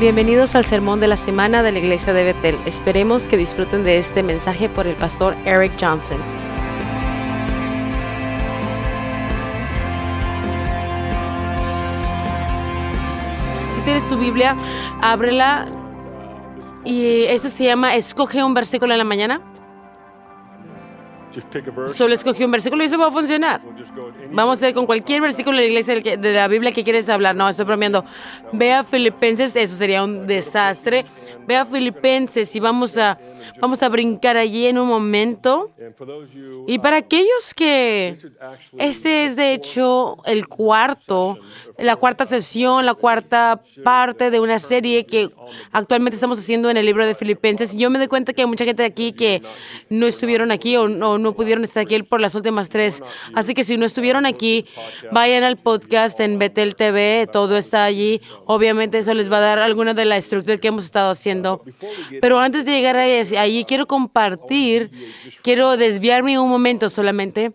Bienvenidos al sermón de la semana de la iglesia de Betel. Esperemos que disfruten de este mensaje por el pastor Eric Johnson. Si tienes tu Biblia, ábrela y eso se llama Escoge un versículo en la mañana. Solo escogí un versículo y eso va a funcionar. Vamos a ir con cualquier versículo de la iglesia de la Biblia que quieres hablar. No, estoy bromeando. Ve a Filipenses, eso sería un desastre. Ve a Filipenses y vamos a, vamos a brincar allí en un momento. And for those you, Y para aquellos que este es de hecho el cuarto, la cuarta sesión, la cuarta parte de una serie que actualmente estamos haciendo en el libro de Filipenses. Y yo me doy cuenta que hay mucha gente aquí que no estuvieron aquí o no, no pudieron estar aquí por las últimas tres. Así que si no estuvieron aquí, vayan al podcast en Betel TV, todo está allí. Obviamente eso les va a dar alguna de la estructura que hemos estado haciendo. Pero antes de llegar allí quiero compartir, quiero desviarme un momento solamente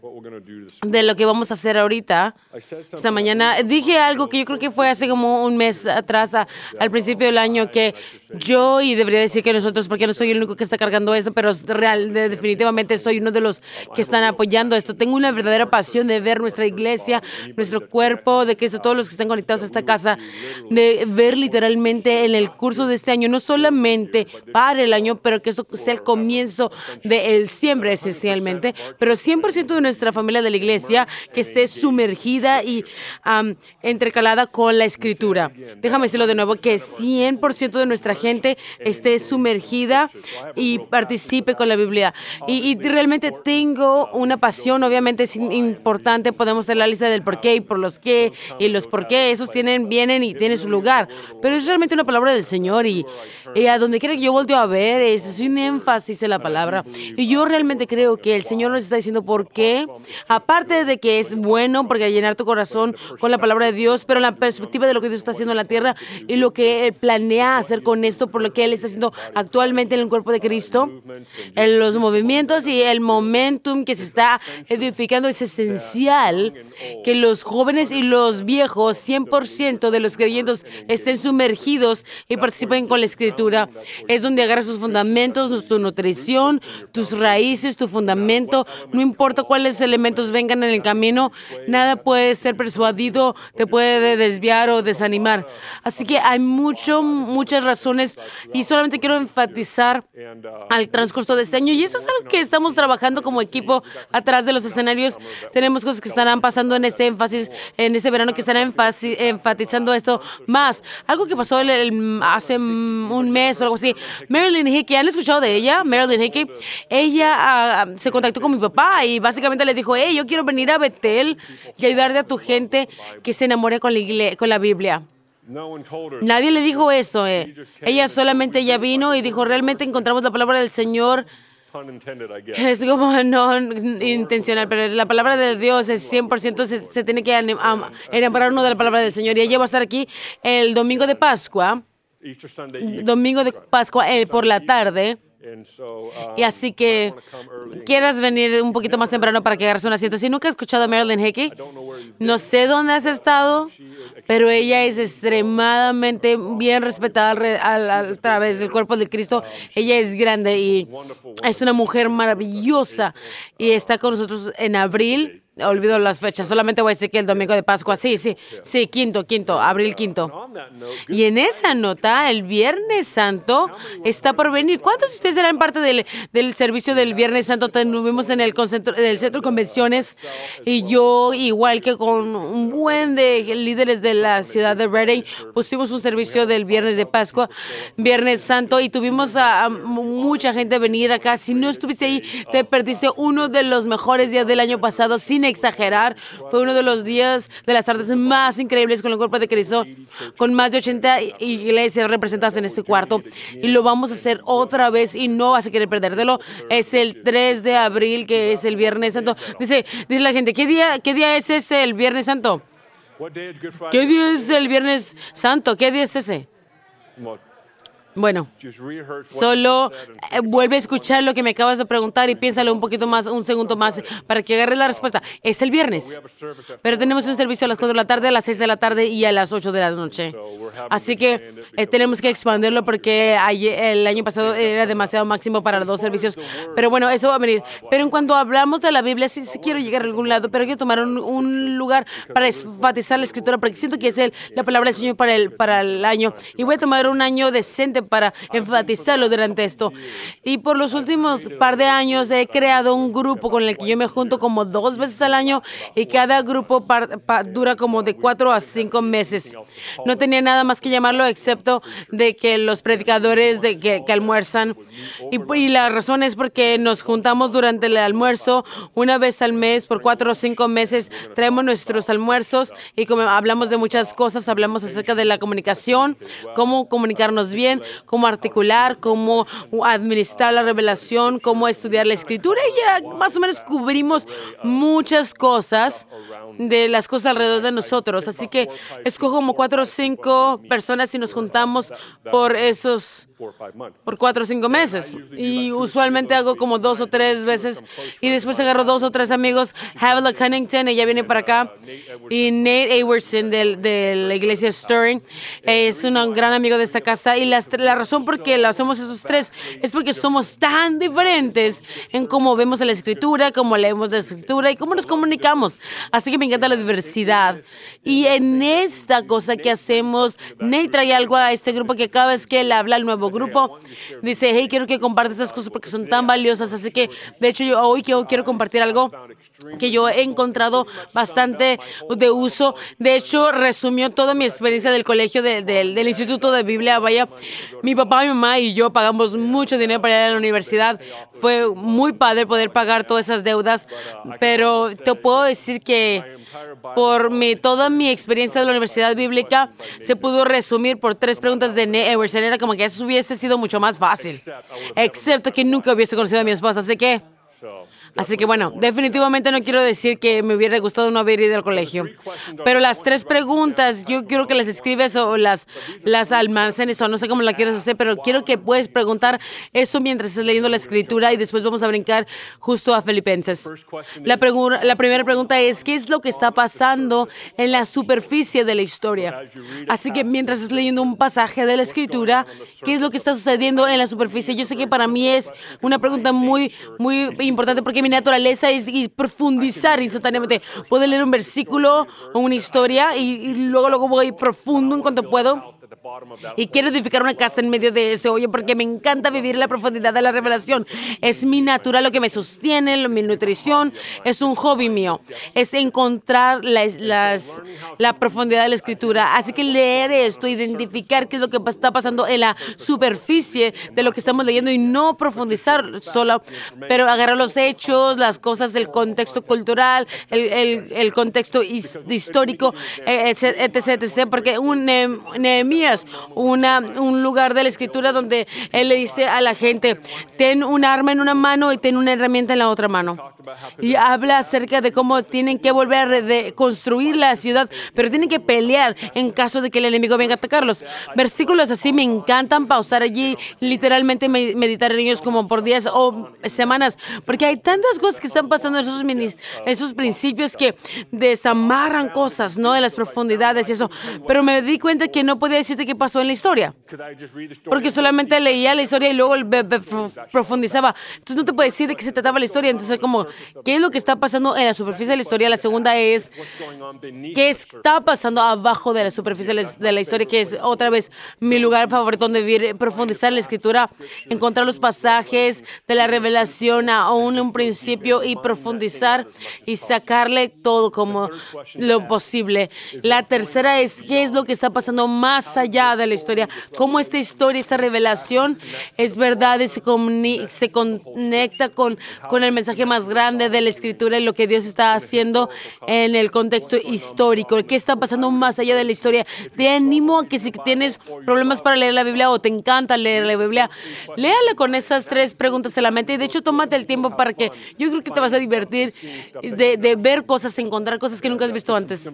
de lo que vamos a hacer ahorita. Esta mañana dije algo que yo creo que fue hace como un mes atrás, a- al principio del año, que yo, y debería decir que nosotros, porque no soy el único que está cargando esto, pero real, de- definitivamente soy uno de los que están apoyando esto. Tengo una verdadera pasión de ver nuestra iglesia, nuestro cuerpo, de Cristo, todos los que están conectados a esta casa, de ver literalmente en el curso de este año, no solamente para el año, pero que eso sea el comienzo del siempre esencialmente, pero 100% de nuestra familia de la iglesia que esté sumergida y am, entrecalada con la escritura. Déjame decirlo de nuevo, que 100% de nuestra gente esté sumergida y participe con la Biblia. Y, y realmente tengo una pasión, obviamente es importante, podemos hacer la lista del por qué y por los qué y los por qué, esos tienen, vienen y tienen su lugar, pero es realmente una palabra del Señor y, y a donde quiera que yo volteo a ver, es, es un énfasis en la palabra. Y yo realmente creo que el Señor nos está diciendo por qué, aparte de que es bueno, porque llenar tu corazón con la palabra de Dios, pero la perspectiva de lo que Dios está haciendo en la tierra y lo que Él planea hacer con esto, por lo que Él está haciendo actualmente en el cuerpo de Cristo, en los movimientos y el momentum que se está edificando es esencial que los jóvenes y los viejos, 100% de los creyentes, estén sumergidos y participen con la escritura. Es donde agarras tus fundamentos, tu nutrición, tus raíces, tu fundamento. No importa cuáles elementos vengan en el camino, nada puede ser persuadido, te puede desviar o desanimar. Así que hay mucho, muchas razones y solamente quiero enfatizar uh, al transcurso de este año. Y eso es algo que estamos trabajando como equipo atrás de los escenarios. Tenemos cosas que estarán pasando en este énfasis, en este verano, que estarán enfatizando esto más. Algo que pasó el- el- hace un mes o algo así. Marilyn Hickey, ¿han escuchado de ella? Marilyn Hickey. Ella ah, se contactó con mi papá y básicamente le dijo, hey, yo quiero venir a Betel y ayudarte a tu gente que se enamore con la, igle- con la Biblia. Nadie le dijo eso. eh. Ella solamente ella vino y dijo, realmente encontramos la palabra del Señor. Es como no intencional, pero la palabra de Dios es 100%, se, se tiene que enamorar uno de la palabra del Señor. Y ella va a estar aquí el domingo de Pascua, domingo de Pascua eh, por la tarde. Uh, Y así que quieras venir un poquito más temprano para que agarres un asiento. Si nunca has escuchado a Marilyn Hickey, no sé dónde has estado, pero ella es extremadamente bien respetada al- al- a través del cuerpo de Cristo. Ella es grande y es una mujer maravillosa. Y está con nosotros en abril. Olvido las fechas, solamente voy a decir que el domingo de Pascua, sí, sí, sí, quinto, quinto, abril quinto. Y en esa nota, el Viernes Santo está por venir. ¿Cuántos de ustedes eran parte del, del servicio del Viernes Santo? Tuvimos en el concentro- del centro de convenciones y yo, igual que con un buen de líderes de la ciudad de Reading, pusimos un servicio del Viernes de Pascua, Viernes Santo, y tuvimos a, a mucha gente venir acá. Si no estuviste ahí, te perdiste uno de los mejores días del año pasado, sin exagerar. Fue uno de los días de las tardes más increíbles con el cuerpo de Cristo, con más de 80 iglesias representadas en este cuarto. Y lo vamos a hacer otra vez y no vas a querer perdértelo. Es el 3 de abril, que es el Viernes Santo. Dice, dice la gente, ¿qué día, qué día es ese el Viernes Santo? ¿Qué día es el Viernes Santo? ¿Qué día es ese? Bueno, solo eh, vuelve a escuchar lo que me acabas de preguntar y piénsalo un poquito más, un segundo más, para que agarres la respuesta. Es el viernes. Pero tenemos un servicio a las 4 de la tarde, a las 6 de la tarde y a las 8 de la noche. Así que eh, tenemos que expandirlo porque ayer- el año pasado era demasiado máximo para los dos servicios. Pero bueno, eso va a venir. Pero en cuanto hablamos de la Biblia, sí, sí quiero llegar a algún lado, pero quiero tomar un, un lugar para enfatizar la escritura porque siento que es el, la palabra del Señor para el, para el año. Y voy a tomar un año decente para enfatizarlo durante esto. Y por los últimos par de años he creado un grupo con el que yo me junto como dos veces al año y cada grupo dura como de cuatro a cinco meses. No tenía nada más que llamarlo excepto de que los predicadores de que, almuerzan. Y, la razón es porque nos juntamos durante el almuerzo una vez al mes por cuatro o cinco meses. Traemos nuestros almuerzos y hablamos de muchas cosas, hablamos acerca de la comunicación, cómo comunicarnos bien, cómo articular, cómo administrar la revelación, cómo estudiar la escritura y ya más o menos cubrimos muchas cosas de las cosas alrededor de nosotros. Así que escojo como cuatro o cinco personas y nos juntamos por esos por cuatro o cinco meses. Y usualmente hago como dos o tres veces. Y después agarro dos o tres amigos. Havilah Cunnington, ella viene para acá. Y Nate Awerson del- de, la iglesia Stirring. Es un gran amigo de esta casa. Y las la razón por qué lo hacemos esos tres es porque somos tan diferentes en cómo vemos la escritura, cómo leemos la escritura y cómo nos comunicamos. Así que me encanta la diversidad. Y en esta cosa que hacemos, Nate trae algo a este grupo que cada vez que él habla al nuevo grupo, dice, hey, quiero que compartas estas cosas porque son tan valiosas. Así que, de hecho, yo hoy quiero, quiero compartir algo que yo he encontrado bastante de uso. De hecho, resumió toda mi experiencia del colegio, de- del Instituto de Biblia. Vaya, mi papá, mi mamá y yo pagamos mucho dinero para ir a la universidad. Fue muy padre poder pagar todas esas deudas, pero te puedo decir que por mi, toda mi experiencia de la universidad bíblica se pudo resumir por tres preguntas de Nate. Era como que eso hubiese sido mucho más fácil. Excepto que nunca hubiese conocido a mi esposa. Así que, así que bueno, definitivamente no quiero decir que me hubiera gustado no haber ido al colegio. Pero las tres preguntas, yo quiero que las escribes o las, las almacenes o no sé cómo la quieres hacer, pero quiero que puedes preguntar eso mientras estés leyendo la escritura y después vamos a brincar justo a Filipenses. La, la primera pregunta es, ¿qué es lo que está pasando en la superficie de la historia? Así que mientras estés leyendo un pasaje de la escritura, ¿qué es lo que está sucediendo en la superficie? Yo sé que para mí es una pregunta muy, muy importante porque mi naturaleza es y profundizar instantáneamente. Puedo leer un versículo o una historia y, y luego, luego voy profundo en cuanto puedo. Y quiero edificar una casa en medio de ese hoyo porque me encanta vivir la profundidad de la revelación. Es mi natural lo que me sostiene, lo- mi nutrición, es un hobby mío. Es encontrar las- las- la profundidad de la escritura. Así que leer esto, identificar qué es lo que está pasando en la superficie de lo que estamos leyendo y no profundizar solo, pero agarrar los hechos, las cosas del contexto cultural, el, el- el contexto his- histórico, etc, etc, etc, porque un Nehem- Una, un lugar de la escritura donde él le dice a la gente, ten un arma en una mano y ten una herramienta en la otra mano. Y habla acerca de cómo tienen que volver a re- construir la ciudad, pero tienen que pelear en caso de que el enemigo venga a atacarlos. Versículos así me encantan pausar allí, literalmente me- meditar en ellos como por días o semanas, porque hay tantas cosas que están pasando en esos, minis- esos principios que desamarran cosas, ¿no? En las profundidades y eso. Pero me di cuenta que no podía decirte qué pasó en la historia. Porque solamente leía la historia y luego profundizaba. Entonces no te puedo decir de qué se trataba la historia. Entonces, como, ¿qué es lo que está pasando en la superficie de la historia? La segunda es, ¿qué está pasando abajo de la superficie de la- historia? Que es otra vez mi lugar favorito donde vivir, profundizar la escritura, encontrar los pasajes de la revelación aún un principio y profundizar y sacarle todo como lo posible. La tercera es, ¿qué es lo que está pasando más allá de la historia? ¿Cómo esta historia, esta revelación es verdad y se, se conecta con, con el mensaje más grande? Grande de la escritura y lo que Dios está haciendo en el contexto histórico, qué está pasando más allá de la historia. Te animo a que si tienes problemas para leer la Biblia o te encanta leer la Biblia, léala con esas tres preguntas en la mente y de hecho tómate el tiempo para que yo creo que te vas a divertir de, de ver cosas, encontrar cosas que nunca has visto antes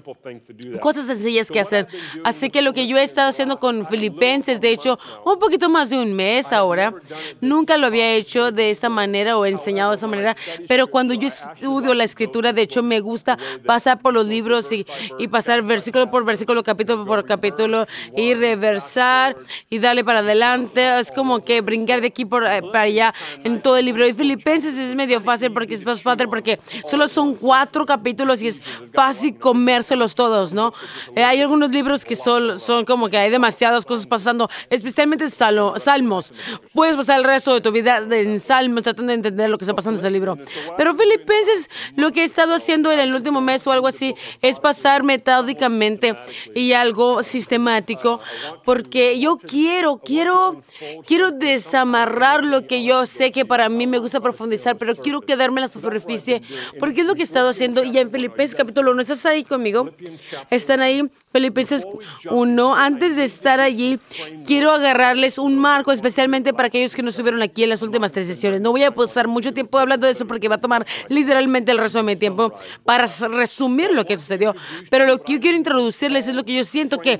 cosas sencillas que hacer. Así que lo que yo he estado haciendo con Filipenses, de hecho, un poquito más de un mes ahora, nunca lo había hecho de esta manera o enseñado de esa manera, pero cuando yo estudio la escritura, de hecho, me gusta pasar por los libros y, y pasar versículo por versículo, capítulo por capítulo y reversar y darle para adelante. Es como que brincar de aquí por, eh, para allá en todo el libro. Y Filipenses es medio fácil porque es más fácil porque solo son cuatro capítulos y es fácil comérselos todos, ¿no? Eh, hay algunos libros que son, son como que hay demasiadas cosas pasando, especialmente salo- salmos. Puedes pasar el resto de tu vida en salmos tratando de entender lo que está pasando en ese libro. Pero Filipenses, lo que he estado haciendo en el último mes o algo así, es pasar metódicamente y algo sistemático, porque yo quiero, quiero, quiero desamarrar lo que yo sé que para mí me gusta profundizar, pero quiero quedarme en la superficie, porque es lo que he estado haciendo. Y en Filipenses capítulo 1, ¿estás ahí conmigo? Están ahí, Filipenses 1. Antes de estar allí, quiero agarrarles un marco, especialmente para aquellos que no estuvieron aquí en las últimas tres sesiones. No voy a pasar mucho tiempo hablando de eso porque va a tomar literalmente el resto de mi tiempo para resumir lo que sucedió. Pero lo que yo quiero introducirles es lo que yo siento que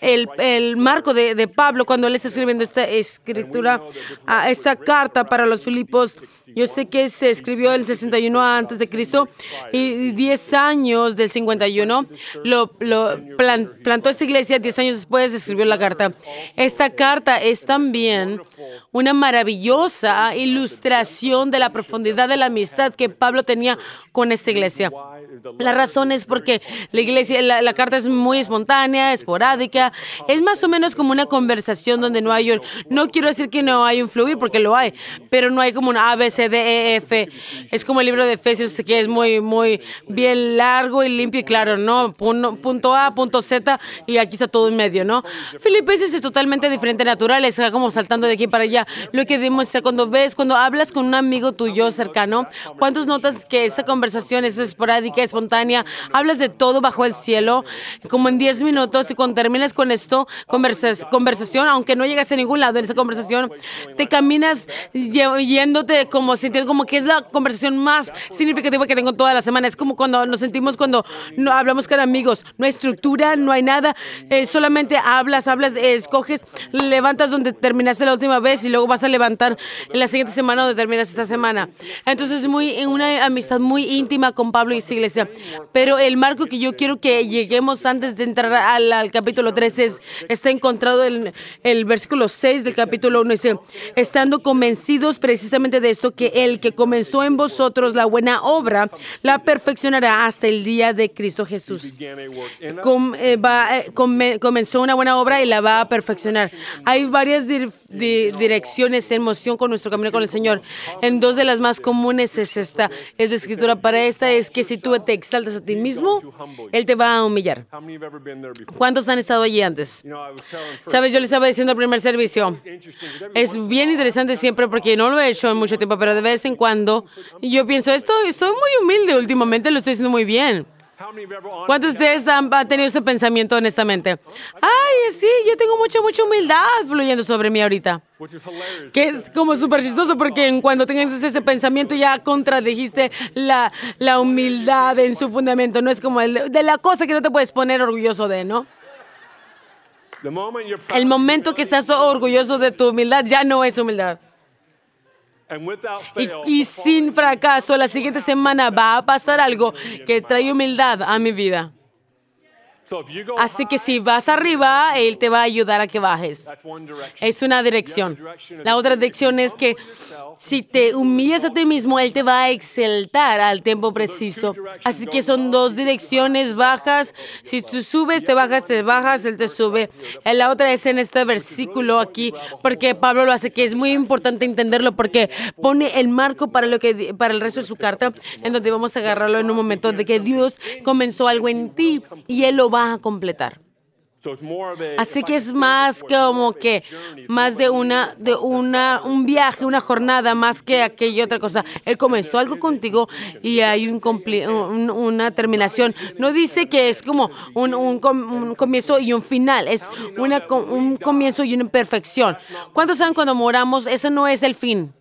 el, el marco de, de Pablo, cuando él está escribiendo esta escritura, a esta carta para los Filipos, yo sé que se escribió el 61 antes de Cristo y 10 años del 51 lo, lo plan- plantó esta iglesia, 10 años después escribió la carta. Esta carta es también una maravillosa ilustración de la profundidad de la amistad que Pablo tenía con esta iglesia. La razón es porque la iglesia, la, carta es muy espontánea, esporádica, es más o menos como una conversación donde no hay un, no quiero decir que no hay un fluir porque lo hay, pero no hay como un A, B, C, D, E, F. Es como el libro de Efesios que es muy, muy bien largo y limpio y claro, ¿no? Punto, punto A, punto Z y aquí está todo en medio, ¿no? Filipenses es totalmente diferente, natural, es como saltando de aquí para allá. Lo que demuestra cuando ves, cuando hablas con un amigo tuyo cercano, ¿cuántos notas que esta conversación es esporádica, espontánea? Hablas de todo bajo el cielo, como en 10 minutos y cuando terminas con esto, conversas, conversación, aunque no llegas a ningún lado en esa conversación, te caminas yéndote como sintiendo como que es la conversación más significativa que tengo toda la semana. Es como cuando nos sentimos cuando no hablamos con amigos. No hay estructura, no hay nada. solamente hablas, hablas, escoges, levantas donde terminaste la última vez y luego vas a levantar en la siguiente semana donde terminas esta semana. Entonces es muy en una amistad muy íntima con Pablo y su iglesia. Pero el marco que yo quiero que lleguemos antes de entrar al, capítulo 3 es, está encontrado en el versículo 6 del capítulo 1. Dice, estando convencidos precisamente de esto, que el que comenzó en vosotros la buena obra, la perfeccionará hasta el día de Cristo Jesús. Com- eh, va, eh, come- comenzó una buena obra y la va a perfeccionar. Hay varias dir- di- direcciones en moción con nuestro camino con el Señor. En dos de las más comunes es esta, es la escritura para esta, es que si tú te exaltas a ti mismo, Él te va a humillar. ¿Cuántos han estado allí antes? Sabes, yo le estaba diciendo al primer servicio, es bien interesante siempre porque no lo he hecho en mucho tiempo, pero de vez en cuando yo pienso, esto, soy muy humilde últimamente, lo estoy haciendo muy bien. ¿Cuántos de ustedes han, han tenido ese pensamiento honestamente? Ay, sí, yo tengo mucha, mucha humildad fluyendo sobre mí ahorita. Que es como súper chistoso porque cuando tengas ese pensamiento ya contradijiste la, la humildad en su fundamento. No es como el, de la cosa que no te puedes poner orgulloso de, ¿no? El momento que estás orgulloso de tu humildad ya no es humildad. Y, sin fracaso, la siguiente semana va a pasar algo que trae humildad a mi vida. Así que si vas arriba, Él te va a ayudar a que bajes. Es una dirección. La otra dirección es que si te humillas a ti mismo, Él te va a exaltar al tiempo preciso. Así que son dos direcciones bajas. Si tú subes, te bajas, te bajas, Él te sube. La otra es en este versículo aquí, porque Pablo lo hace, que es muy importante entenderlo, porque pone el marco para, lo que, para el resto de su carta, en donde vamos a agarrarlo en un momento, de que Dios comenzó algo en ti y Él lo va a completar. Así que es más como que más de una de una un viaje, una jornada más que aquella otra cosa. Él comenzó algo contigo y hay un, compli- un- una terminación. No dice que es como un, un com- un comienzo y un final, es una un comienzo y una imperfección. ¿Cuántos saben cuando moramos? Eso no es el fin.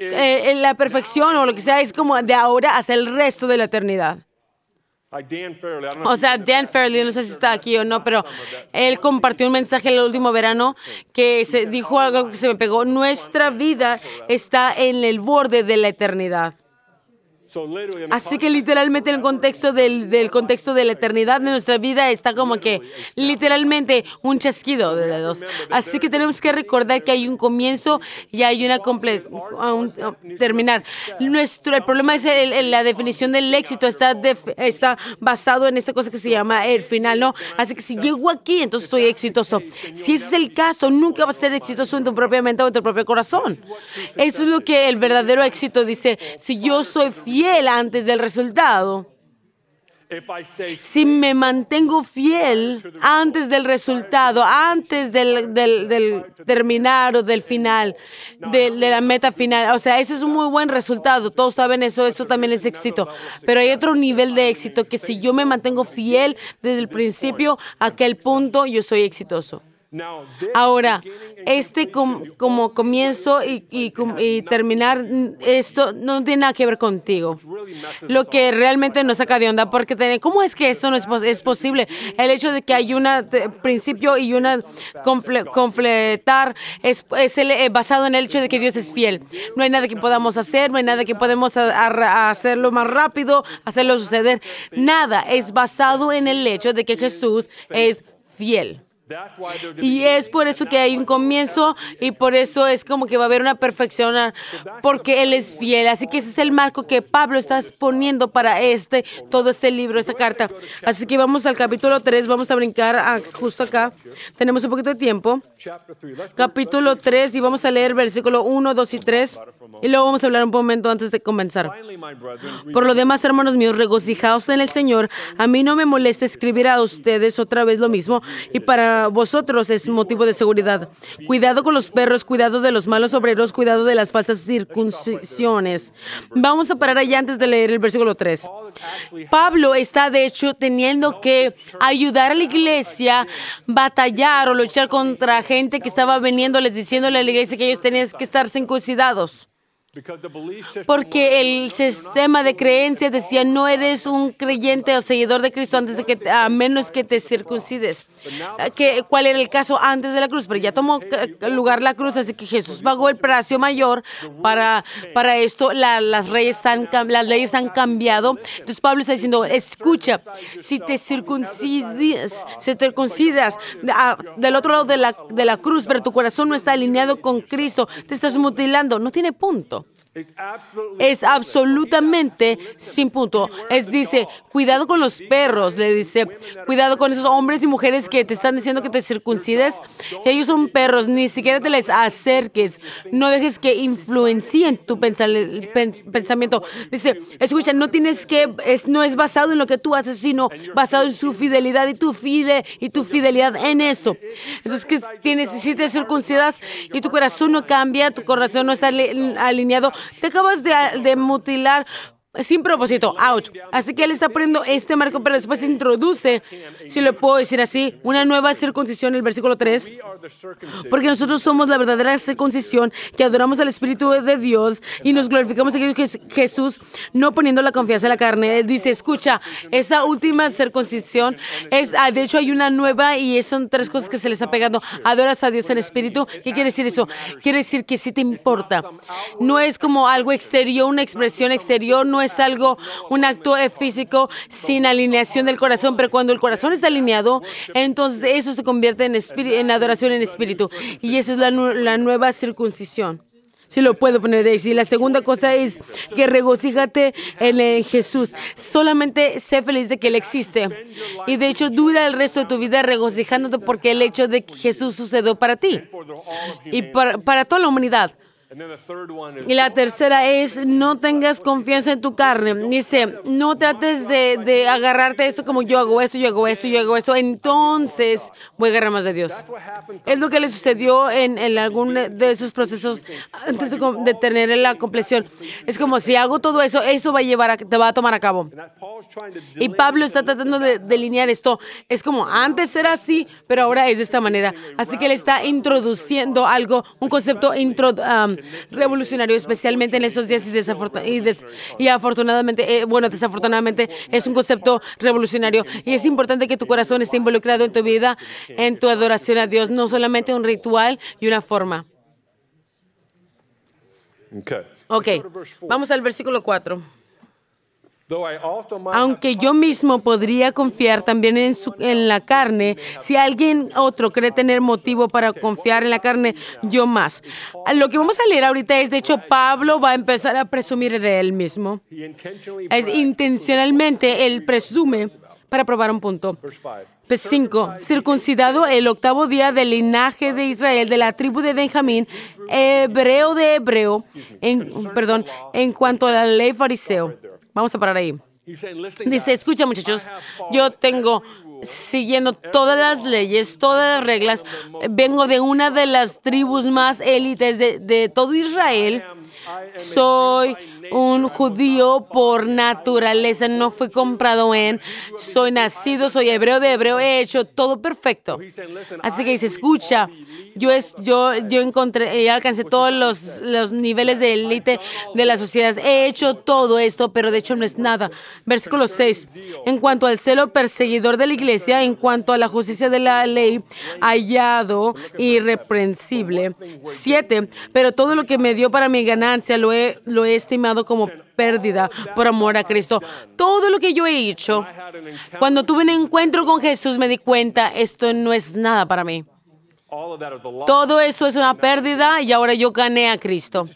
Eh, eh, la perfección o lo que sea es como de ahora hasta el resto de la eternidad. O sea, Dan Fairley, no sé si está aquí o no, pero él compartió un mensaje el último verano que se dijo algo que se me pegó. Nuestra vida está en el borde de la eternidad. Así que literalmente en el contexto del, del contexto de la eternidad de nuestra vida está como que literalmente un chasquido de dedos. Así que tenemos que recordar que hay un comienzo y hay una comple un- terminar. Nuestro el problema es el- el- la definición del éxito está def- está basado en esta cosa que se llama el final, ¿no? Así que si llego aquí, entonces estoy exitoso. Si ese es el caso, nunca vas a ser exitoso en tu propia mente o en tu propio corazón. Eso es lo que el verdadero éxito dice. Si yo soy fiel antes del resultado, si me mantengo fiel antes del resultado, antes del, del- del terminar o del final, de, de la meta final, o sea, ese es un muy buen resultado. Todos saben eso, eso también es éxito. Pero hay otro nivel de éxito que si yo me mantengo fiel desde el principio, a aquel punto yo soy exitoso. Ahora, este com- como comienzo y, y com- y terminar, esto no tiene nada que ver contigo. Lo que realmente nos saca de onda, porque ¿cómo es que esto no es, pos- es posible? El hecho de que hay un principio y una comple- completar es, es el- eh, basado en el hecho de que Dios es fiel. No hay nada que podamos hacer, no hay nada que podemos a- a- hacerlo más rápido, hacerlo suceder. Nada es basado en el hecho de que Jesús es fiel. Y es por eso que hay un comienzo y por eso es como que va a haber una perfección porque Él es fiel. Así que ese es el marco que Pablo está poniendo para este, todo este libro, esta carta. Así que vamos al capítulo 3, vamos a brincar a- justo acá. Tenemos un poquito de tiempo. chapter 3. Let's Capítulo 3 y vamos a leer versículo 1, 2 y 3. Y luego vamos a hablar un momento antes de comenzar. Por lo demás, hermanos míos, regocijaos en el Señor. A mí no me molesta escribir a ustedes otra vez lo mismo y para vosotros es motivo de seguridad. Cuidado con los perros, cuidado de los malos obreros, cuidado de las falsas circuncisiones. Vamos a parar allá antes de leer el versículo 3. Pablo está de hecho teniendo que ayudar a la iglesia, batallar o luchar contra gente que estaba veniéndoles diciéndole a la iglesia que ellos tenían que estar circuncidados. Porque el sistema de creencias decía no eres un creyente o seguidor de Cristo antes de que a menos que te circuncides. Que, ¿Cuál era el caso antes de la cruz? Pero ya tomó lugar la cruz, así que Jesús pagó el precio mayor para, para esto. La- las, leyes han, las leyes han cambiado. Entonces Pablo está diciendo, escucha, si te circuncidas, si te circuncidas del otro lado de la, de la cruz, pero tu corazón no está alineado con Cristo, te estás mutilando, no tiene punto es absolutamente sin punto. Es dice, cuidado con los perros, le dice, cuidado con esos hombres y mujeres que te están diciendo que te circuncides. Ellos son perros, ni siquiera te les acerques. No dejes que influencien tu pensamiento. Dice, escucha, no tienes que, es, no es basado en lo que tú haces, sino basado en su fidelidad y tu fide, y tu fidelidad en eso. Entonces, que tienes, si te circuncidas y tu corazón no cambia, tu corazón no está ali- alineado, te acabas de, mutilar sin propósito, ouch. Así que él está poniendo este marco, pero después introduce, si lo puedo decir así, una nueva circuncisión, el versículo 3. we are the circumcision. Porque nosotros somos la verdadera circuncisión, que adoramos al Espíritu de Dios y nos glorificamos Jes- Jesús, no poniendo la confianza en la carne. Él dice, escucha, esa última circuncisión es, ah, de hecho hay una nueva y son tres cosas que se les ha pegado. Adoras a Dios en espíritu. ¿Qué quiere decir eso? Quiere decir que sí te importa. No es como algo exterior, una expresión exterior, no es algo, un acto eh, físico sin alineación del corazón, pero cuando el corazón está alineado, entonces eso se convierte en, adoración en espíritu. Y esa es la, nu- la nueva circuncisión. Si lo puedo poner de ahí. La segunda cosa es que regocíjate en, Jesús. Solamente sé feliz de que Él existe. Y de hecho, dura el resto de tu vida regocijándote porque el hecho de que Jesús sucedió para ti y para toda la humanidad. And then the third one is Y la tercera es, no tengas confianza en tu carne. Dice, no trates de, de agarrarte esto como yo hago esto, yo hago esto, yo hago esto. Entonces voy a agarrar más de Dios. Es lo que le sucedió en, en algún de esos procesos antes de, tener la compleción. Es como si hago todo eso, eso va a llevar a, te va a tomar a cabo. Y Pablo está tratando de delinear esto. Es como antes era así, pero ahora es de esta manera. Así que él está introduciendo algo, un concepto intro- um, revolucionario, especialmente en estos días y, y, des- y afortunadamente, eh, bueno, desafortunadamente es un concepto revolucionario. Y es importante que tu corazón esté involucrado en tu vida, en tu adoración a Dios, no solamente un ritual y una forma. Okay. Ok, vamos al versículo 4. Aunque yo mismo podría confiar también en, su- en la carne, si alguien otro cree tener motivo para confiar en la carne, yo más. Lo que vamos a leer ahorita es, de hecho, Pablo va a empezar a presumir de él mismo. Es intencionalmente, él presume para probar un punto. Verse five. Pues 5. Circuncidado el octavo día del linaje de Israel, de la tribu de Benjamín, hebreo de hebreo, en, perdón, en cuanto a la ley fariseo. Vamos a parar ahí. Dice, escucha muchachos, yo tengo siguiendo todas las leyes, todas las reglas, vengo de una de las tribus más élites de, de todo Israel. Soy un judío por naturaleza, no fui comprado en, soy nacido, soy hebreo de hebreo, he hecho todo perfecto. Así que dice, escucha, yo, es, yo, yo encontré, eh, alcancé todos los, los niveles de élite de la sociedad, he hecho todo esto, pero de hecho no es nada. Versículo 6, en cuanto al celo perseguidor de la iglesia, en cuanto a la justicia de la ley, hallado irreprensible. 7, pero todo lo que me dio para mi ganancia lo he, lo he estimado como pérdida por amor a Cristo. Todo lo que yo he hecho, cuando tuve un encuentro con Jesús me di cuenta, esto no es nada para mí. Todo eso es una pérdida y ahora yo gané a Cristo.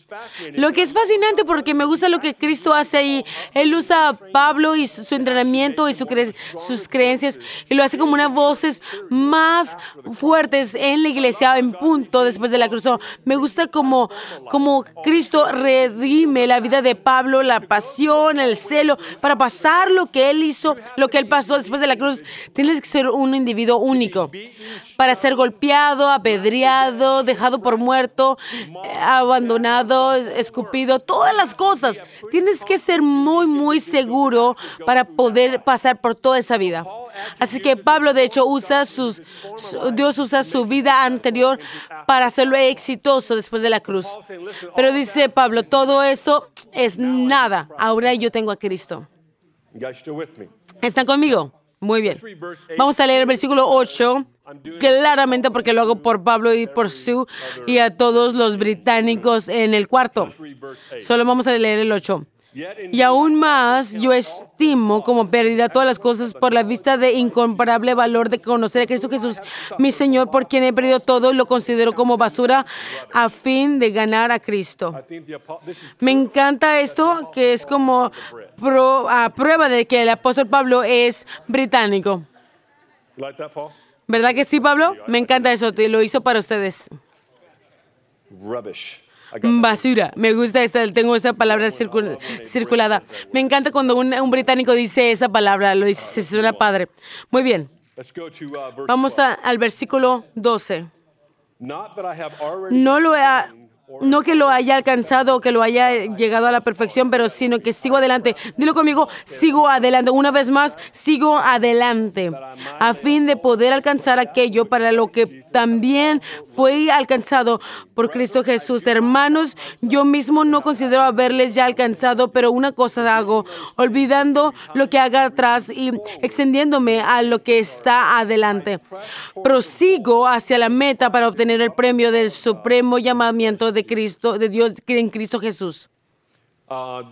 Lo que es fascinante porque me gusta lo que Cristo hace ahí. Él usa a Pablo y su, su entrenamiento y su cre- sus creencias y lo hace como unas voces más fuertes en la iglesia en punto después de la cruz. Me gusta como, como Cristo redime la vida de Pablo, la pasión, el celo, para pasar lo que él hizo, lo que él pasó después de la cruz. Tienes que ser un individuo único para ser golpeado, apedreado, dejado por muerto, abandonado, es- escupido, todas las cosas. Tienes que ser muy, muy seguro para poder pasar por toda esa vida. Así que Pablo, de hecho, usa sus, su- Dios usa su vida anterior para hacerlo exitoso después de la cruz. Pero dice Pablo, todo eso es nada. Ahora yo tengo a Cristo. ¿Están conmigo? Muy bien. Vamos a leer el versículo 8 claramente porque lo hago por Pablo y por Sue y a todos los británicos en el cuarto. Solo vamos a leer el 8. Y aún más, yo estimo como pérdida todas las cosas por la vista de incomparable valor de conocer a Cristo Jesús, mi Señor, por quien he perdido todo y lo considero como basura a fin de ganar a Cristo. Me encanta esto, que es como pro- a prueba de que el apóstol Pablo es británico. ¿Verdad que sí, Pablo? Me encanta eso, te lo hizo para ustedes. Rubbish. Basura. Me gusta esta, tengo esa palabra circul- circulada. Me encanta cuando un, un británico dice esa palabra, lo dice, se suena padre. Muy bien, uh, vamos 12. a- al versículo 12. Not that I have already No lo ha- no que lo haya alcanzado o que lo haya llegado a la perfección, pero sino que sigo adelante. Dilo conmigo, sigo adelante. Una vez más, sigo adelante. A fin de poder alcanzar aquello para lo que también fue alcanzado por Cristo Jesús. Hermanos, yo mismo no considero haberles ya alcanzado, pero una cosa hago, olvidando lo que haga atrás y extendiéndome a lo que está adelante. Prosigo hacia la meta para obtener el premio del supremo llamamiento de Cristo, de Dios en Cristo Jesús. uh.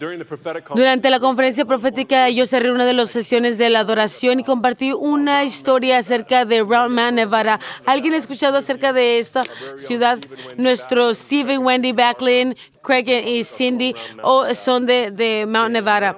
Durante la conferencia profética yo cerré una de las sesiones de la adoración y compartí una historia acerca de Round Man, Nevada. ¿Alguien ha escuchado acerca de esta ciudad? Nuestros Stephen, Wendy Backlin, Craig y Cindy oh, son de, de Mount Nevada.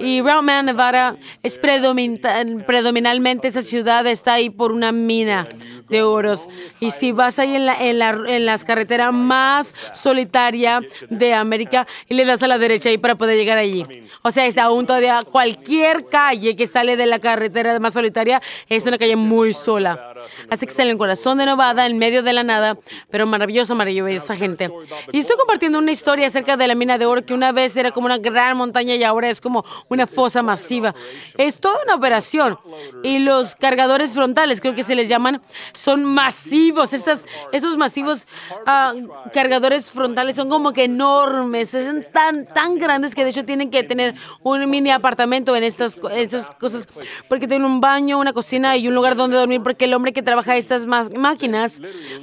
Y Round Man, Nevada es predomina- predominantemente esa ciudad está ahí por una mina. De oros. Y si vas ahí en, la, en, la, en las carreteras más solitaria de América y le das a la derecha ahí para poder llegar allí. O sea, es aún todavía cualquier calle que sale de la carretera más solitaria es una calle muy sola. Así que está el corazón de Nevada, en medio de la nada, pero maravilloso, maravillosa gente. Y estoy compartiendo una historia acerca de la mina de oro que una vez era como una gran montaña y ahora es como una fosa masiva. Es toda una operación. Y los cargadores frontales, creo que se les llaman, son masivos. Estas, estos masivos ah, cargadores frontales son como que enormes, son tan, tan grandes que de hecho tienen que tener un mini apartamento en estas, estas cosas, porque tienen un baño, una cocina y un lugar donde dormir, porque el hombre que trabaja estas máquinas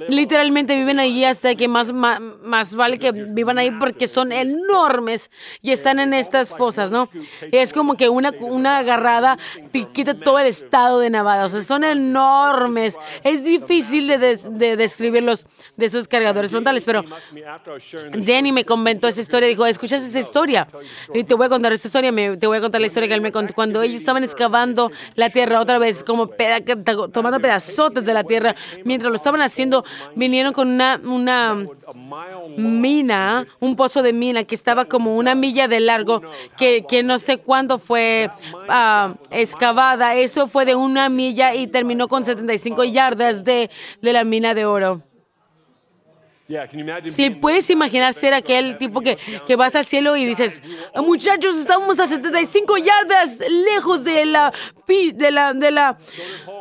literalmente viven ahí hasta que más, más, más vale que vivan ahí porque son enormes y están en estas fosas, ¿no? Es como que una, una agarrada te quita todo el estado de Nevada, o sea, son enormes. Es difícil de, de, describirlos de esos cargadores frontales, pero Jenny me comentó esa historia, dijo, ¿escuchas esa historia? Y te voy a contar esta historia, me, te voy a contar la historia que él me contó. Cuando ellos estaban excavando la tierra otra vez, como tomando pedazotes de la tierra, mientras lo estaban haciendo, vinieron con una, una mina, un pozo de mina que estaba como una milla de largo, que, no sé cuándo fue uh, excavada. Eso fue de una milla y terminó con 75 yardas de la mina de oro. Si puedes imaginar ser aquel tipo que, que vas al cielo y dices, muchachos, estamos a 75 yardas lejos de la, de la, de la,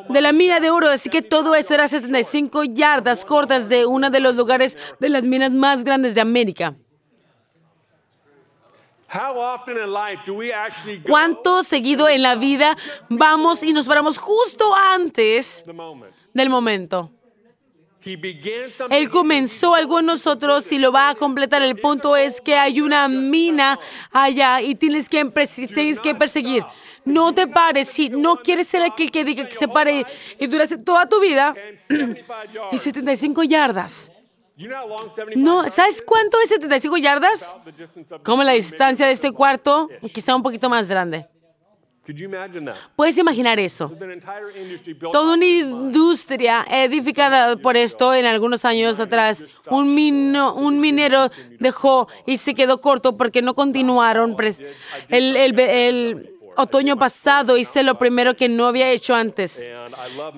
de la mina de oro, así que todo eso era 75 yardas cortas de uno de los lugares de las minas más grandes de América. ¿Cuánto seguido en la vida vamos y nos paramos justo antes del momento? Él comenzó algo en nosotros y lo va a completar. El punto es que hay una mina allá y tienes que, tienes que perseguir. No te pares. Si no quieres ser aquel que diga que se pare y duraste toda tu vida y 75 yardas. No, ¿sabes cuánto es 75 yardas? Como la distancia de este cuarto, quizá un poquito más grande. ¿Puedes imaginar eso? Toda una industria edificada por esto en algunos años atrás. Un, mino, un minero dejó y se quedó corto porque no continuaron el, el otoño pasado hice lo primero que no había hecho antes.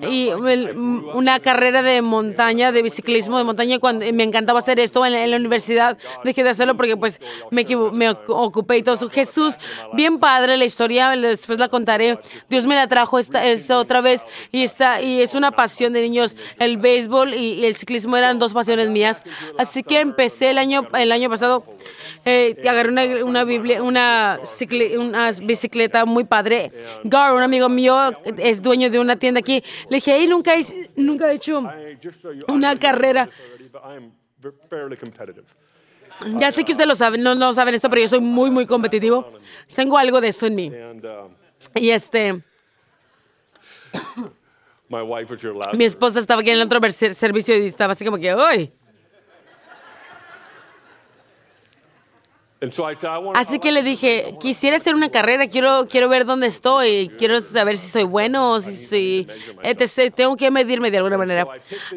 Y una carrera de montaña, de biciclismo de montaña, cuando me encantaba hacer esto en, la universidad, dejé de hacerlo porque pues me, me ocupé y todo eso. Jesús, bien padre la historia, después la contaré. Dios me la trajo esta, esta otra vez y, está, y es una pasión de niños. El béisbol y, el ciclismo eran dos pasiones mías. Así que empecé el año, el año pasado, eh, agarré una, una, biblia, una, una bicicleta muy padre. Gar, un amigo mío, es dueño de una tienda aquí. Le dije, hey, nunca, he, nunca he hecho una carrera. Ya sé que ustedes lo saben, no, no saben esto, pero yo soy muy, muy competitivo. Tengo algo de eso en mí. Y este... Mi esposa estaba aquí en el otro servicio y estaba así como que, ¡ay! Así que le dije, quisiera hacer una carrera, quiero, quiero ver dónde estoy, quiero saber si soy bueno, o si soy, etc. Tengo que medirme de alguna manera.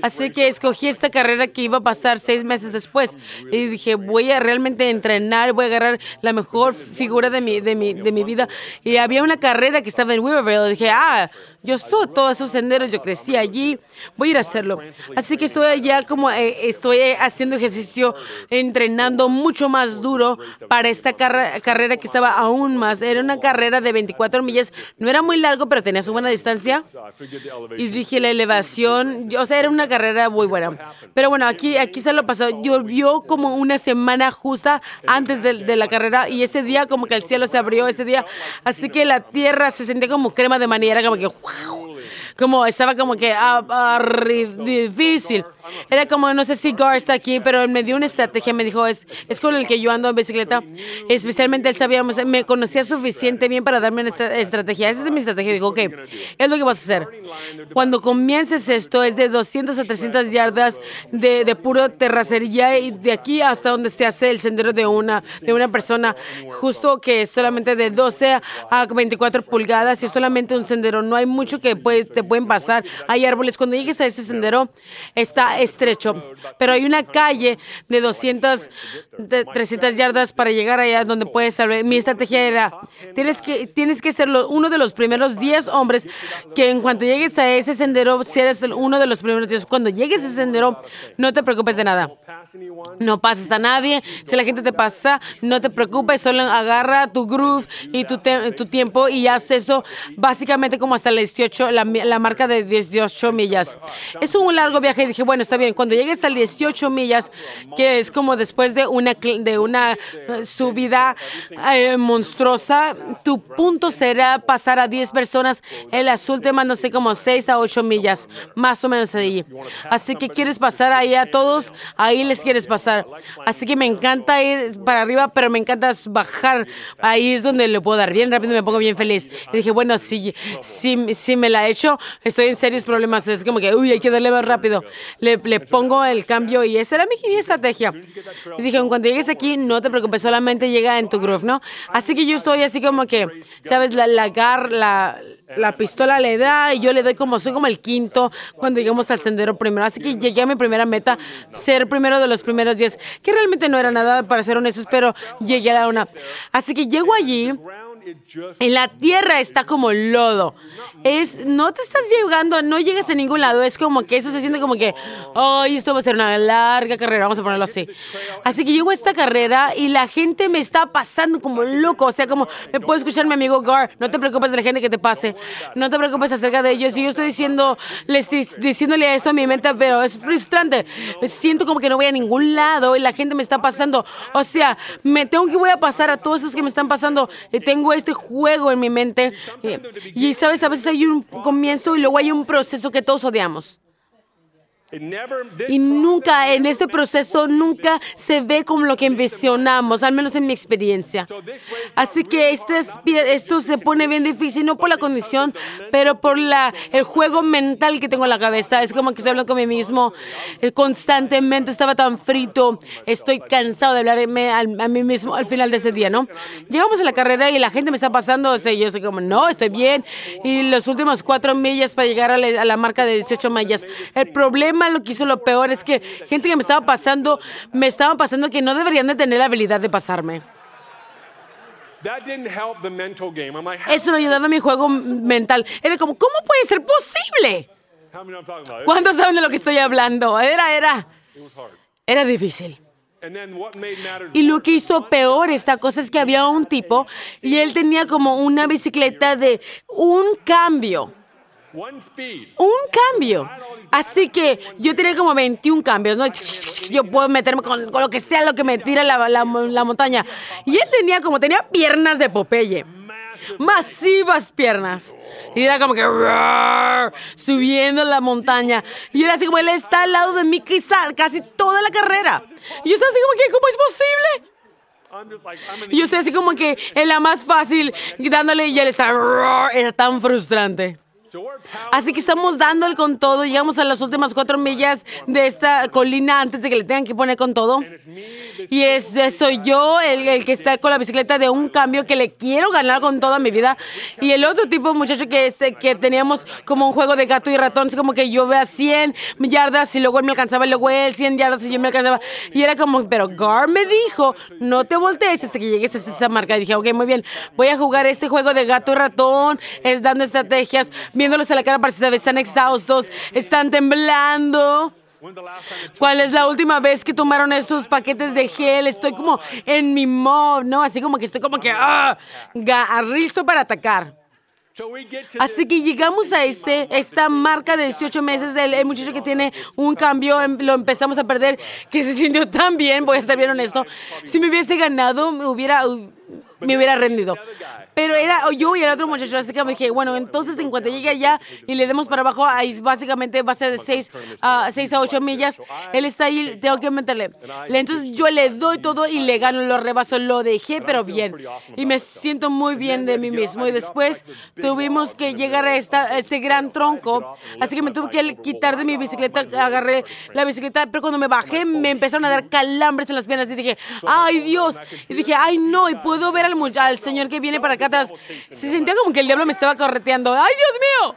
Así que escogí esta carrera que iba a pasar seis meses después. Y dije, voy a realmente entrenar, voy a agarrar la mejor figura de mi, de mi, de mi vida. Y había una carrera que estaba en Weaverville. Dije, ah, yo soy todos esos senderos, yo crecí allí, voy a ir a hacerlo. Así que estoy allá como eh, estoy haciendo ejercicio, entrenando mucho más duro para esta carrera que estaba aún más. Era una carrera de 24 millas, no era muy largo, pero tenía su buena distancia. Y dije la elevación, o sea, era una carrera muy buena. Pero bueno, aquí, aquí se lo pasó. Llovió como una semana justa antes de, de la carrera y ese día como que el cielo se abrió ese día. Así que la tierra se sentía como crema de manera, como que como estaba como que ah, ah, difícil. Era como, no sé si Gar está aquí, pero él me dio una estrategia, me dijo, es, es con el que yo ando en bicicleta. Especialmente él sabía, me conocía suficiente bien para darme una estrategia. Esa es mi estrategia. Dijo, ok, es lo que vas a hacer. Cuando comiences esto, es de 200 a 300 yardas de, de puro terracería y de aquí hasta donde se hace el sendero de una, de una persona, justo que es solamente de 12 a 24 pulgadas y es solamente un sendero. No hay mucho que te pueden pasar. Hay árboles. Cuando llegues a ese sendero, está estrecho, pero hay una calle de 200, de 300 yardas para llegar allá donde puedes saber. Mi estrategia era, tienes que, tienes que ser uno de los primeros 10 hombres que en cuanto llegues a ese sendero, si eres uno de los primeros 10, cuando llegues a ese sendero, no te preocupes de nada. No pases a nadie. Si la gente te pasa, no te preocupes, solo agarra tu groove y tu, tu tiempo y haz eso básicamente como hasta la 18, la, la marca de 18 millas. Es un largo viaje y dije, bueno, está bien, cuando llegues a 18 millas, que es como después de una, de una eh, subida eh, monstruosa, tu punto será pasar a 10 personas en las últimas, no sé, como 6 a 8 millas, más o menos ahí. Así que quieres pasar ahí a todos, ahí les quieres pasar. Así que me encanta ir para arriba, pero me encanta bajar. Ahí es donde le puedo dar bien rápido, me pongo bien feliz. Y dije, bueno, si, si, si me la he hecho, estoy en serios problemas. Es como que, uy, hay que darle más rápido. Le, le pongo el cambio y esa era mi, estrategia. Y dije, cuando llegues aquí, no te preocupes, solamente llega en tu groove, ¿no? Así que yo estoy así como que, ¿sabes? La, la, la, la pistola le da y yo le doy como, soy como el quinto cuando llegamos al sendero primero. Así que llegué a mi primera meta, ser primero de los primeros diez, que realmente no era nada para ser honestos, pero llegué a la una. Así que llego allí en la tierra está como lodo. Es, no te estás llegando, no llegas a ningún lado. Es como que eso se siente como que, ay, esto va a ser una larga carrera, vamos a ponerlo así. Así que llego a esta carrera y la gente me está pasando como loco. O sea, como me puede escuchar mi amigo Gar, no te preocupes de la gente que te pase, no te preocupes acerca de ellos. Y yo estoy diciendo, les diciéndole esto a mi mente, pero es frustrante. Siento como que no voy a ningún lado y la gente me está pasando. O sea, me tengo que voy a pasar a todos esos que me están pasando. Y tengo este juego en mi mente. Y, sabes, a veces hay un comienzo y luego hay un proceso que todos odiamos. Y nunca, en este proceso, nunca se ve como lo que envisionamos, al menos en mi experiencia. Así que este esto se pone bien difícil, no por la condición, pero por la, el juego mental que tengo en la cabeza. Es como que estoy hablando con mí mismo eh, constantemente, estaba tan frito, estoy cansado de hablarme a, mí mismo al final de ese día, ¿no? Llegamos a la carrera y la gente me está pasando, o sea, yo soy como, no, estoy bien. Y los últimos cuatro millas para llegar a la, a la marca de 18 millas. El problema lo que hizo lo peor es que gente que me estaba pasando, me estaba pasando que no deberían de tener la habilidad de pasarme. Eso no ayudaba a mi juego mental. Era como, ¿cómo puede ser posible? ¿Cuántos saben de lo que estoy hablando? Era, era, era difícil. Y lo que hizo peor esta cosa es que había un tipo y él tenía como una bicicleta de un cambio. Un cambio. Así que yo tenía como 21 cambios, ¿no? Yo puedo meterme con, lo que sea lo que me tira la, la, montaña. Y él tenía como, tenía piernas de Popeye. Masivas piernas. Y era como que subiendo la montaña. Y era así como él está al lado de mí quizá casi toda la carrera. Y yo estaba así como que, ¿cómo es posible? Y yo estoy así como que en la más fácil, dándole y él está... Era tan frustrante. Así que estamos dándole con todo. Llegamos a las últimas cuatro millas de esta colina antes de que le tengan que poner con todo. Y es, soy yo el, que está con la bicicleta de un cambio que le quiero ganar con toda mi vida. Y el otro tipo muchacho que, que teníamos como un juego de gato y ratón, como que yo vea 100 yardas y luego él me alcanzaba, y luego él 100 yardas y yo me alcanzaba. Y era como, pero Gar me dijo, no te voltees hasta que llegues a esa marca. Dije, ok, muy bien, voy a jugar este juego de gato y ratón, es dando estrategias viéndolos a la cara para si están exhaustos, están temblando. ¿Cuál es la última vez que tomaron esos paquetes de gel? Estoy como en mi mod, ¿no? Así como que estoy como que ah, listo para atacar. Así que llegamos a este, esta marca de 18 meses, el, muchacho que tiene un cambio, em, lo empezamos a perder, que se sintió tan bien, voy a estar bien honesto. Si me hubiese ganado, me hubiera, me hubiera rendido. Pero era yo y el otro muchacho, así que me dije, bueno, entonces en cuanto llegue allá y le demos para abajo, ahí básicamente va a ser de 6 a, 6 a 8 millas, él está ahí, tengo que meterle. Le- Entonces yo le doy todo y le gano, lo rebaso, lo dejé, pero bien. Y me siento muy bien de mí mismo. Y después tuvimos que llegar a, esta, a este gran tronco, así que me tuve que quitar de mi bicicleta, agarré la bicicleta, pero cuando me bajé me empezaron a dar calambres en las piernas y dije, ay Dios, y dije, ay no, y puedo ver al, al señor que viene para acá atrás. Se sentía como que el diablo me estaba correteando, ay Dios mío.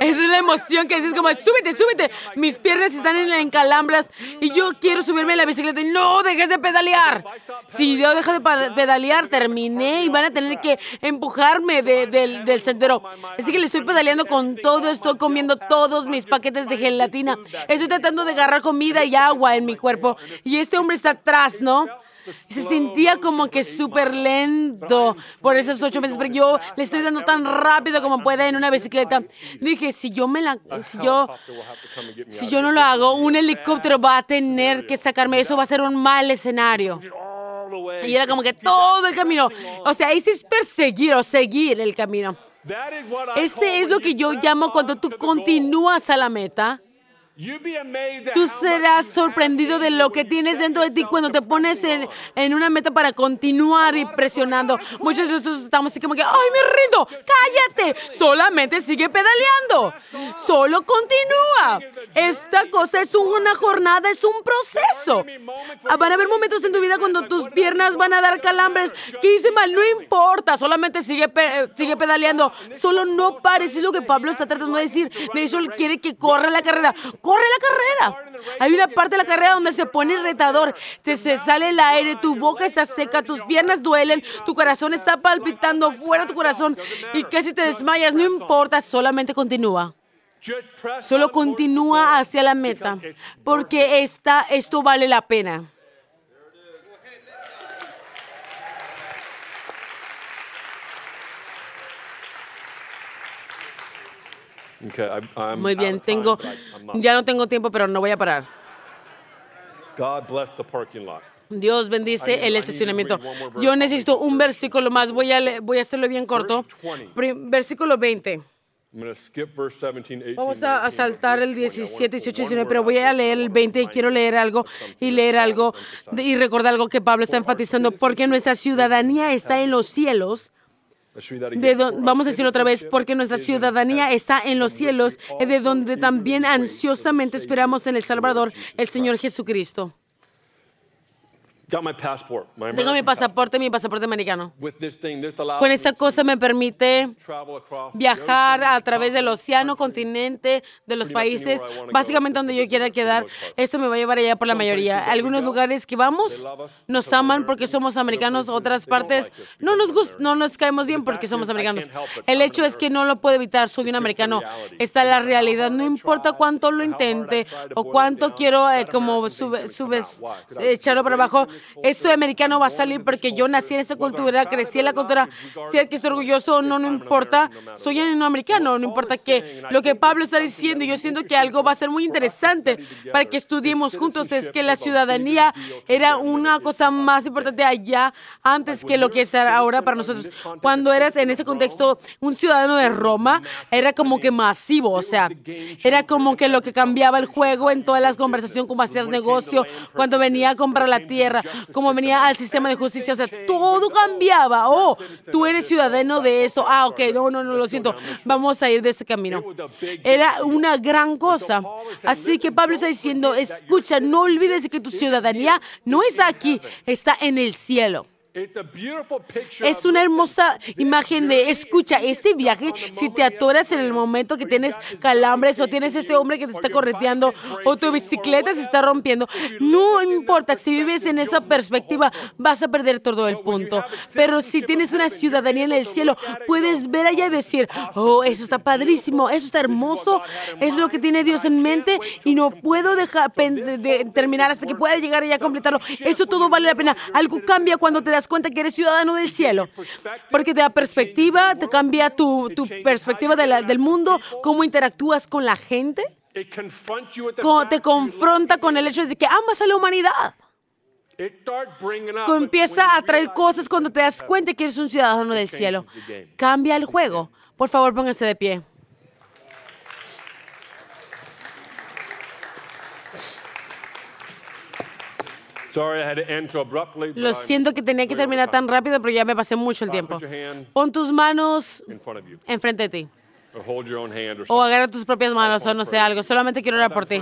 Esa es la emoción que dices como, súbete, súbete. Mis piernas están en, en calambras y yo quiero subirme a la bicicleta no dejes de pedalear. Si yo dejo de pedalear, terminé y van a tener que empujarme de- del, del sendero. Así que le estoy pedaleando con todo, estoy comiendo todos mis paquetes de gelatina. Estoy tratando de agarrar comida y agua en mi cuerpo. Y este hombre está atrás, ¿no? Se sentía como que súper lento por esos ocho meses, pero yo le estoy dando tan rápido como pueda en una bicicleta. Dije, si yo me la, si yo, si yo no lo hago, un helicóptero va a tener que sacarme. Eso va a ser un mal escenario. Y era como que todo el camino. O sea, ese es perseguir o seguir el camino. Ese es lo que yo llamo cuando tú continúas a la meta. Tú serás sorprendido de lo que tienes dentro de ti cuando to te pones en, en una meta para continuar y presionando. Muchos de nosotros estamos así como que, ¡ay, me rindo! ¡Cállate! Solamente sigue pedaleando. Solo continúa. Esta cosa es una jornada, es un proceso. Van a haber momentos en tu vida cuando tus piernas van a dar calambres. ¿Qué hice mal? No importa, solamente sigue, pe- sigue pedaleando. Solo no pares. Es lo que Pablo está tratando de decir. De hecho, él quiere que corra la carrera. ¡Corre la carrera! Hay una parte de la carrera donde se pone retador. Te se sale el aire, tu boca está seca, tus piernas duelen, tu corazón está palpitando fuera de tu corazón y casi te desmayas. No importa, solamente continúa. Solo continúa hacia la meta, porque esta, esto vale la pena. Okay, I'm Muy bien, tengo, I'm ya no tengo tiempo, pero no voy a parar. God bless the parking lot. Dios bendice el estacionamiento. Yo necesito un versículo más. Voy a, voy a hacerlo bien corto. Verse 20. Prim- Versículo 20. I'm going to skip verse 17, 18, Vamos a, a 19, saltar el verse 20. I 17, wanna 18, pull one 19, pero voy a leer el 20 y quiero leer algo y leer algo y recordar algo que Pablo está enfatizando, porque nuestra ciudadanía está en los cielos. De don- vamos a decirlo otra vez, porque nuestra ciudadanía está en los cielos, y de donde también ansiosamente esperamos en el Salvador, el Señor Jesucristo. Got my passport, my Tengo mi American pasaporte, mi pasaporte americano. With this thing, Con esta cosa me permite viajar a través del océano, continente, de los países, básicamente donde yo quiera quedar. Esto me va a llevar allá por la mayoría. Algunos lugares que vamos nos aman porque somos americanos, otras partes no nos gust- no nos caemos bien porque somos americanos. El hecho es que no lo puedo evitar, soy un americano. Esta es la realidad, no importa cuánto lo intente o cuánto quiero eh, como sube, subes- echarlo para abajo, eso americano va a salir porque yo nací en esa cultura, crecí en la cultura, sea que estoy orgulloso o no, no importa, soy un americano, no importa qué. Lo que Pablo está diciendo, yo siento que algo va a ser muy interesante para que estudiemos juntos, es que la ciudadanía era una cosa más importante allá antes que lo que es ahora para nosotros. Cuando eras en ese contexto un ciudadano de Roma, era como que masivo, o sea, era como que lo que cambiaba el juego en todas las conversaciones, cómo hacías negocio, cuando venía a comprar la tierra, cómo venía al sistema de justicia, o sea, todo cambiaba. Oh, tú eres ciudadano de eso. Ah, ok, no, no, no, lo siento. Vamos a ir de ese camino. Era una gran cosa. Así que Pablo está diciendo, escucha, no olvides que tu ciudadanía no está aquí, está en el cielo. Es una hermosa imagen de, escucha, este viaje, si te atoras en el momento que tienes calambres o tienes este hombre que te está correteando o tu bicicleta se está rompiendo, no importa, si vives en esa perspectiva vas a perder todo el punto. Pero si tienes una ciudadanía en el cielo, puedes ver allá y decir, oh, eso está padrísimo, eso está hermoso, es lo que tiene Dios en mente y no puedo dejar de terminar hasta que pueda llegar allá a completarlo. Eso todo vale la pena. Algo cambia cuando te das cuenta que eres ciudadano del cielo. Porque te da perspectiva, te cambia tu, tu perspectiva de la- del mundo, cómo interactúas con la gente, te confronta con el hecho de que amas a la humanidad. Empieza a traer cosas cuando te das cuenta que eres un ciudadano del cielo. Cambia el juego. Por favor, pónganse de pie. Lo siento que tenía que terminar tan rápido, pero ya me pasé mucho el tiempo. Pon tus manos enfrente de ti. O agarra tus propias manos o no sé algo. Solamente quiero orar por ti.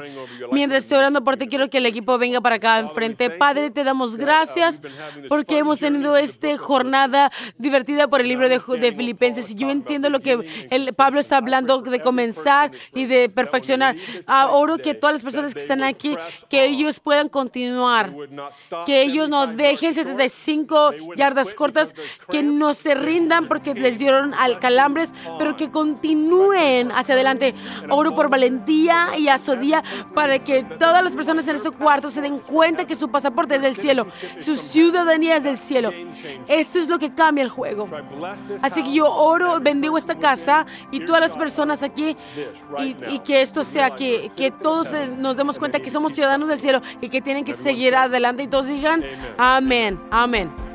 Mientras estoy orando por ti, quiero que el equipo venga para acá enfrente. Padre, te damos gracias porque hemos tenido esta jornada divertida por el libro de, de Filipenses. Y yo entiendo lo que el, Pablo está hablando de comenzar y de perfeccionar. Ah, oro que todas las personas que están aquí, que ellos puedan continuar. Que ellos no 75 dejen yards short. 75 They wouldn't yardas cortas, que no se rindan porque les dieron al calambres, pero que continúen hacia adelante. Oro por valentía y asodía para que todas las personas en este cuarto se den cuenta que su pasaporte es del cielo, su ciudadanía es del cielo. Esto es lo que cambia el juego. Así que yo oro, bendigo esta casa y todas las personas aquí y, y que esto sea que, que todos eh, nos demos cuenta que somos ciudadanos del cielo y que tienen que seguir adelante y todos digan amén, amén.